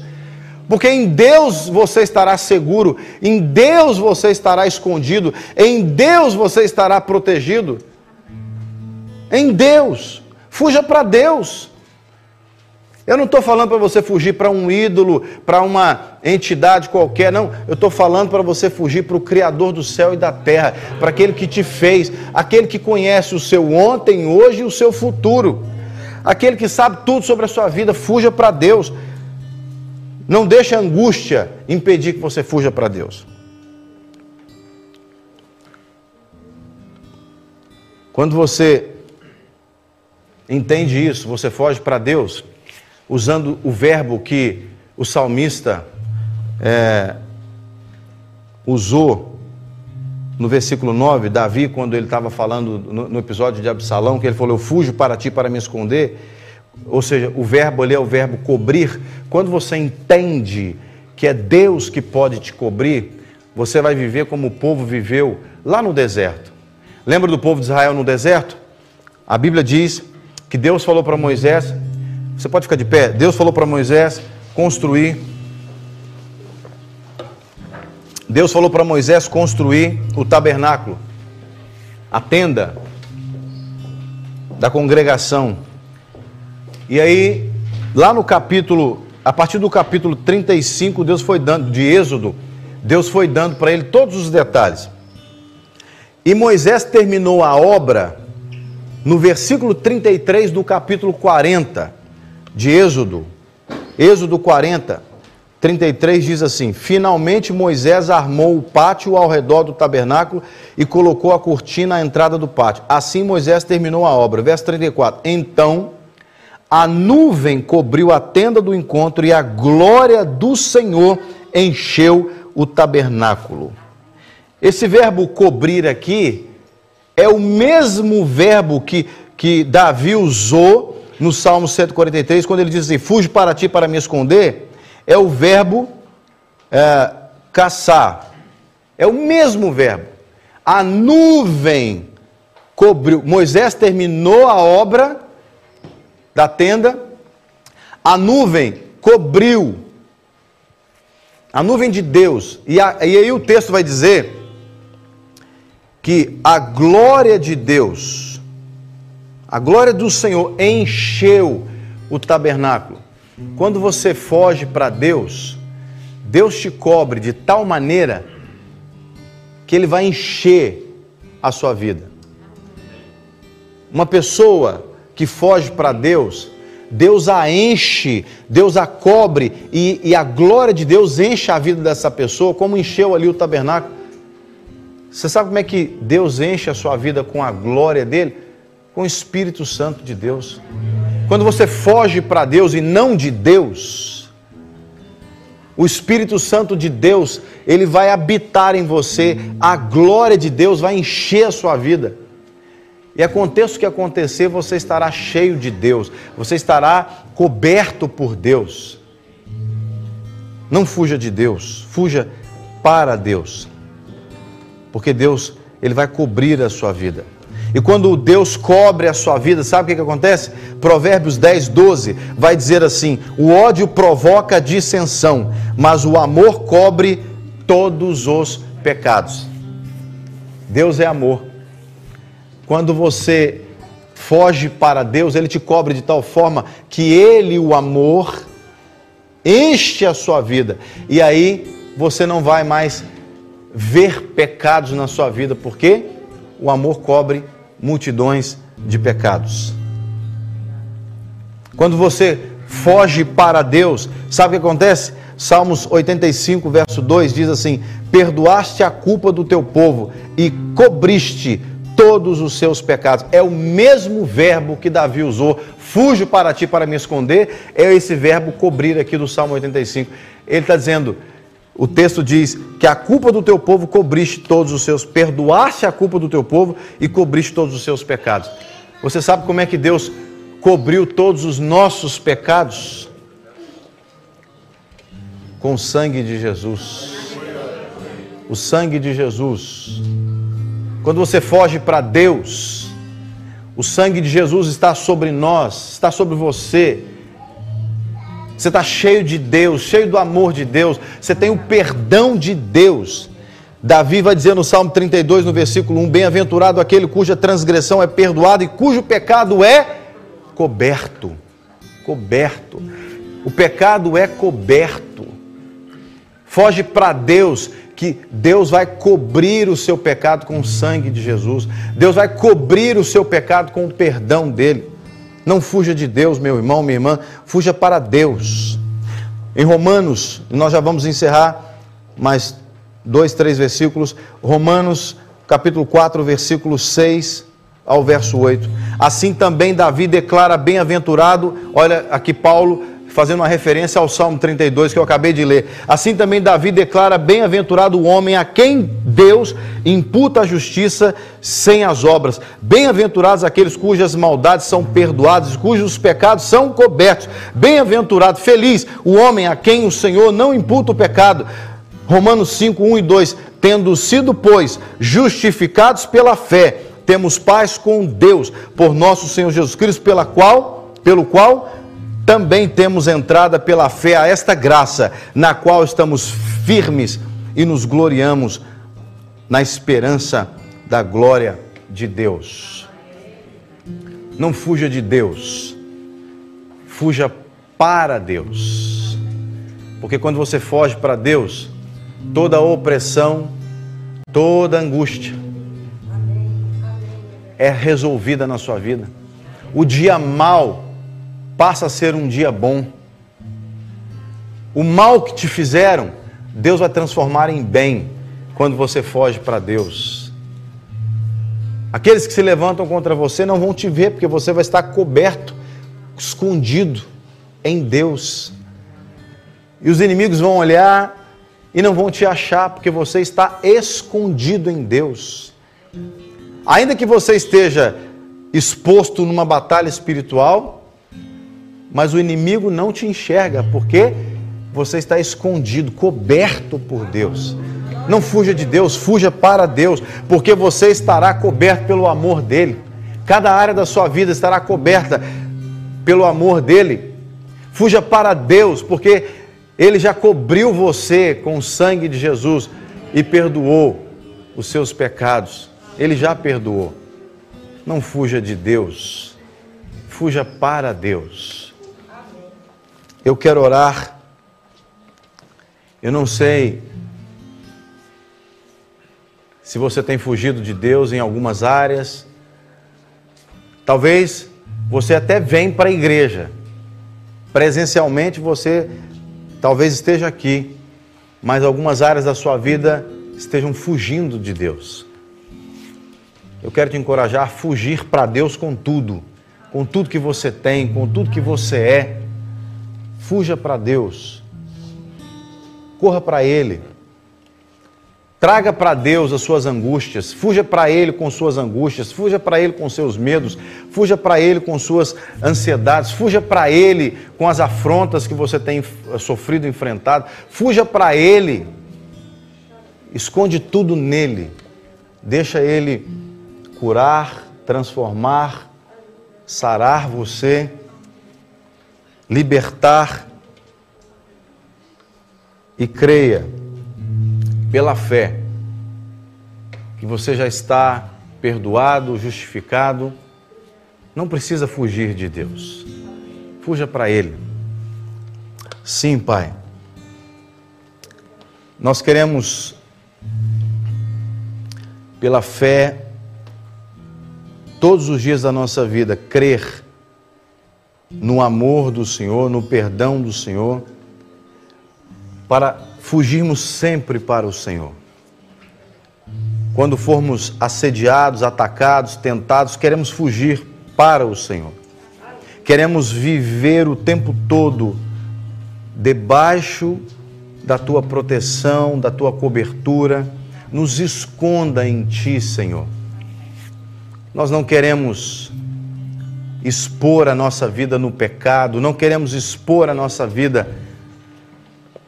Porque em Deus você estará seguro, em Deus você estará escondido, em Deus você estará protegido. Em Deus. Fuja para Deus. Eu não estou falando para você fugir para um ídolo, para uma entidade qualquer, não. Eu estou falando para você fugir para o Criador do céu e da terra, para aquele que te fez, aquele que conhece o seu ontem, hoje e o seu futuro aquele que sabe tudo sobre a sua vida, fuja para Deus. Não deixe a angústia impedir que você fuja para Deus. Quando você entende isso, você foge para Deus, usando o verbo que o salmista é, usou no versículo 9, Davi, quando ele estava falando no, no, episódio de Absalão, que ele falou: Eu fujo para ti para me esconder. Ou seja, o verbo ali é o verbo cobrir. Quando você entende que é Deus que pode te cobrir, você vai viver como o povo viveu lá no deserto. Lembra do povo de Israel no deserto? A Bíblia diz que Deus falou para Moisés: Você pode ficar de pé? Deus falou para Moisés construir Deus falou para Moisés construir o tabernáculo, a tenda da congregação. E aí, lá no capítulo, a partir do capítulo 35, Deus foi dando, de Êxodo, Deus foi dando para ele todos os detalhes. E Moisés terminou a obra no versículo 33 do capítulo 40 de Êxodo. Êxodo 40. 33 diz assim: Finalmente Moisés armou o pátio ao redor do tabernáculo e colocou a cortina à entrada do pátio. Assim Moisés terminou a obra. Verso 34. Então a nuvem cobriu a tenda do encontro e a glória do Senhor encheu o tabernáculo. Esse verbo cobrir aqui é o mesmo verbo que, que Davi usou no Salmo 143, quando ele diz assim: para ti para me esconder, é o verbo é, caçar. É o mesmo verbo. A nuvem cobriu. Moisés terminou a obra da tenda, a nuvem cobriu. A nuvem de Deus. E, a, e aí o texto vai dizer que a glória de Deus, a glória do Senhor encheu o tabernáculo. Quando você foge para Deus, Deus te cobre de tal maneira que Ele vai encher a sua vida. Uma pessoa que foge para Deus, Deus a enche, Deus a cobre e, e, a glória de Deus enche a vida dessa pessoa, como encheu ali o tabernáculo. Você sabe como é que Deus enche a sua vida com a glória dele? Com o Espírito Santo de Deus. Quando você foge para Deus e não de Deus, o Espírito Santo de Deus, ele vai habitar em você, a glória de Deus vai encher a sua vida. E aconteça o que acontecer, você estará cheio de Deus, você estará coberto por Deus. Não fuja de Deus, fuja para Deus. Porque Deus, ele vai cobrir a sua vida. E quando Deus cobre a sua vida, sabe o que, que acontece? Provérbios 10, 12 vai dizer assim: O ódio provoca dissensão, mas o amor cobre todos os pecados. Deus é amor. Quando você foge para Deus, Ele te cobre de tal forma que Ele, o amor, enche a sua vida. E aí você não vai mais ver pecados na sua vida, porque o amor cobre multidões de pecados. Quando você foge para Deus, sabe o que acontece? Salmos 85, verso 2 diz assim: Perdoaste a culpa do teu povo e cobriste todos os seus pecados. É o mesmo verbo que Davi usou, fujo para ti para me esconder, é esse verbo cobrir aqui do Salmo 85. Ele está dizendo, o texto diz que a culpa do teu povo cobriste todos os seus, perdoaste a culpa do teu povo e cobriste todos os seus pecados. Você sabe como é que Deus cobriu todos os nossos pecados? Com o sangue de Jesus. O sangue de Jesus quando você foge para Deus, o sangue de Jesus está sobre nós, está sobre você. Você está cheio de Deus, cheio do amor de Deus, você tem o perdão de Deus. Davi vai dizer no Salmo 32, no versículo 1: Bem-aventurado aquele cuja transgressão é perdoada e cujo pecado é coberto. Coberto. O pecado é coberto. Foge para Deus que Deus vai cobrir o seu pecado com o sangue de Jesus. Deus vai cobrir o seu pecado com o perdão dele. Não fuja de Deus, meu irmão, minha irmã, fuja para Deus. Em Romanos, nós já vamos encerrar mais dois, três versículos. Romanos, capítulo 4, versículo 6 ao verso 8. Assim também Davi declara bem-aventurado, olha aqui Paulo fazendo uma referência ao Salmo 32 que eu acabei de ler. Assim também Davi declara: Bem-aventurado o homem a quem Deus imputa a justiça sem as obras. Bem-aventurados aqueles cujas maldades são perdoadas, cujos pecados são cobertos. Bem-aventurado, feliz o homem a quem o Senhor não imputa o pecado. Romanos 5, 1 e 2: Tendo sido, pois, justificados pela fé, temos paz com Deus por nosso Senhor Jesus Cristo, pela qual, pelo qual também temos entrada pela fé a esta graça, na qual estamos firmes e nos gloriamos na esperança da glória de Deus. Não fuja de Deus, fuja para Deus. Porque quando você foge para Deus, toda opressão, toda angústia é resolvida na sua vida. O dia mal passa a ser um dia bom. O mal que te fizeram, Deus vai transformar em bem quando você foge para Deus. Aqueles que se levantam contra você não vão te ver, porque você vai estar coberto, escondido em Deus. E os inimigos vão olhar e não vão te achar, porque você está escondido em Deus. Ainda que você esteja exposto numa batalha espiritual, mas o inimigo não te enxerga, porque você está escondido, coberto por Deus. Não fuja de Deus, fuja para Deus, porque você estará coberto pelo amor dele. Cada área da sua vida estará coberta pelo amor dele. Fuja para Deus, porque ele já cobriu você com o sangue de Jesus e perdoou os seus pecados. Ele já perdoou. Não fuja de Deus, fuja para Deus. Eu quero orar. Eu não sei se você tem fugido de Deus em algumas áreas. Talvez você até vem para a igreja. Presencialmente você talvez esteja aqui, mas algumas áreas da sua vida estejam fugindo de Deus. Eu quero te encorajar a fugir para Deus com tudo, com tudo que você tem, com tudo que você é. Fuja para Deus. Corra para Ele. Traga para Deus as suas angústias, fuja para Ele com suas angústias, fuja para Ele com seus medos, fuja para Ele com suas ansiedades, fuja para Ele com as afrontas que você tem sofrido, enfrentado, fuja para Ele, esconde tudo nele, deixa Ele curar, transformar, sarar você, libertar e creia pela fé, que você já está perdoado, justificado, não precisa fugir de Deus. Fuja para Ele. Sim, Pai. Nós queremos, pela fé, todos os dias da nossa vida, crer no amor do Senhor, no perdão do Senhor, para fugirmos sempre para o Senhor. Quando formos assediados, atacados, tentados, queremos fugir para o Senhor. Queremos viver o tempo todo debaixo da tua proteção, da tua cobertura. Nos esconda em ti, Senhor. Nós não queremos expor a nossa vida no pecado, não queremos expor a nossa vida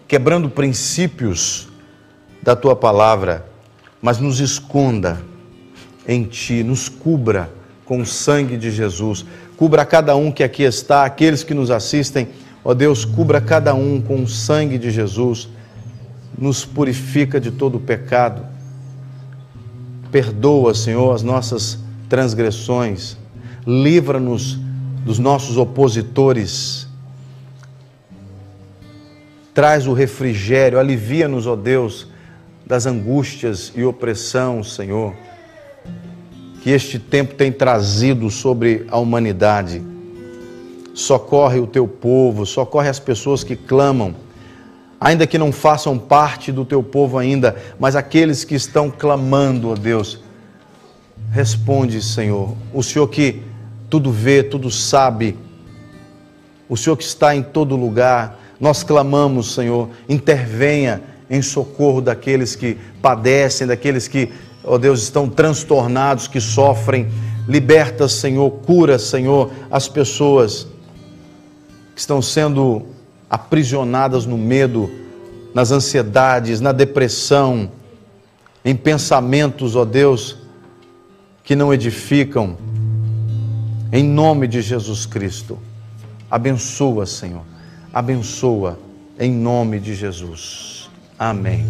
quebrando princípios da tua palavra, mas nos esconda em ti, nos cubra com o sangue de Jesus. Cubra cada um que aqui está, aqueles que nos assistem, ó Deus, cubra cada um com o sangue de Jesus. Nos purifica de todo o pecado. Perdoa, Senhor, as nossas transgressões. Livra-nos dos nossos opositores Traz o refrigério, alivia-nos, ó Deus, das angústias e opressão, Senhor, que este tempo tem trazido sobre a humanidade. Socorre o teu povo, socorre as pessoas que clamam, ainda que não façam parte do teu povo ainda, mas aqueles que estão clamando, ó Deus. Responde, Senhor, o Senhor que tudo vê, tudo sabe, o Senhor que está em todo lugar, nós clamamos, Senhor, intervenha em socorro daqueles que padecem, daqueles que, ó oh Deus, estão transtornados, que sofrem. Liberta, Senhor, cura, Senhor, as pessoas que estão sendo aprisionadas no medo, nas ansiedades, na depressão, em pensamentos, ó Deus, que não edificam. Em nome de Jesus Cristo, abençoa, Senhor abençoa em nome de Jesus. Amém.